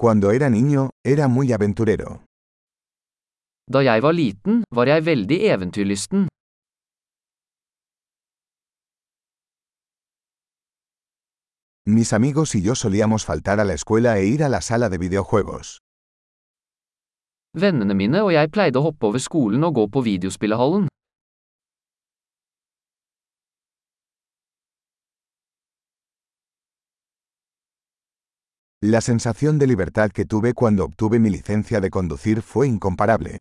Cuando era niño, era muy aventurero. Da jeg var liten, var jeg veldig eventyrlysten. Mis amigos y yo solíamos faltar a la escuela e ir a la sala de videojuegos. Vennene mine og jeg pleide å hoppe over skolen og gå på videospillehallen. La sensación de libertad que tuve cuando obtuve mi licencia de conducir fue incomparable.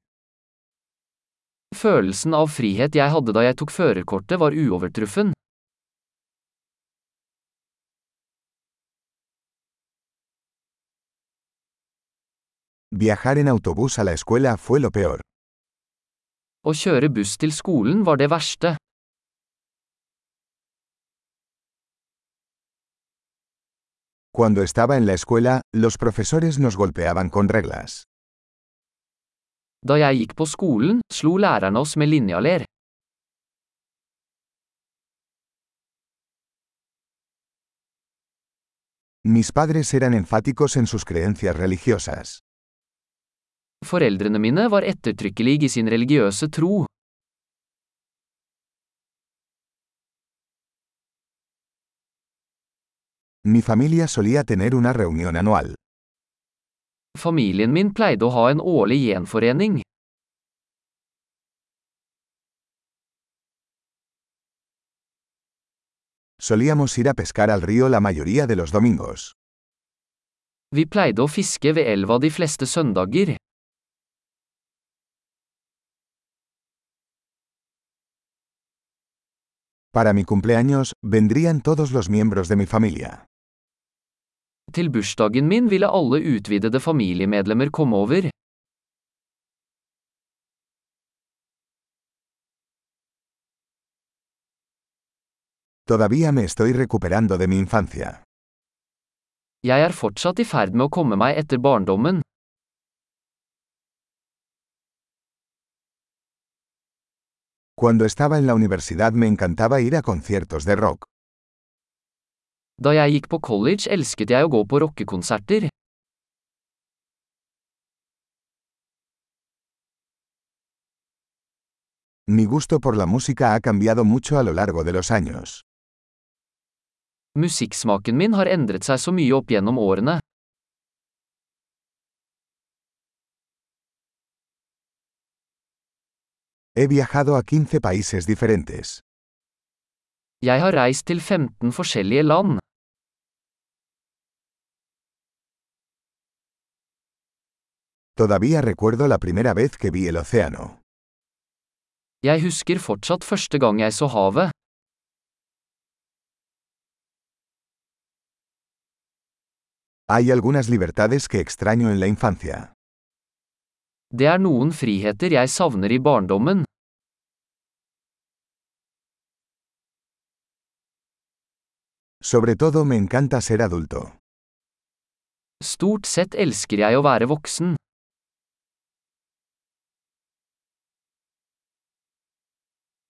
Følelsen av frihet jeg hadde da jeg tok førerkortet var uovertruffen. Viajar en autobús a la escuela fue lo peor. Å kjøre buss til skolen var det verste. Cuando estaba en la escuela, los profesores nos golpeaban con reglas. Da jeg gikk på skolen, slo lærerne oss med linjaler. Mis padres eran enfáticos en sus creencias religiosas. Foreldrene mine var ettertrykkelig i sin religiøse tro. Mi familia solía tener una reunión anual. Familien min pleide å ha en årlig gjenforening. Solíamos ir a pescar al río la mayoría de los domingos. Vi pleide å fiske ved elva de fleste søndager. Para mi cumpleaños, vendrían todos los miembros de mi familia. Til bursdagen min ville alle utvidede familiemedlemmer komme over. Todavía me estoy recuperando de mi infancia. Jeg er fortsatt i ferd med å komme meg etter barndommen. Cuando estaba en la universidad me encantaba ir a conciertos de rock. Da jeg gikk på college elsket jeg å gå på rockekonserter. Mi gusto por la música ha cambiado mucho a lo largo de los años. Musikksmaken min har endret seg så mye opp gjennom årene. He viajado a 15 países diferentes. Jeg har reist til 15 forskjellige land. Todavía recuerdo la primera vez que vi el océano. Jeg husker fortsatt første gang jeg så havet. Hay algunas libertades que extraño en la infancia. Det er noen friheter jeg savner i barndommen. Sobre todo me encanta ser adulto. Stort sett elsker jeg å være voksen.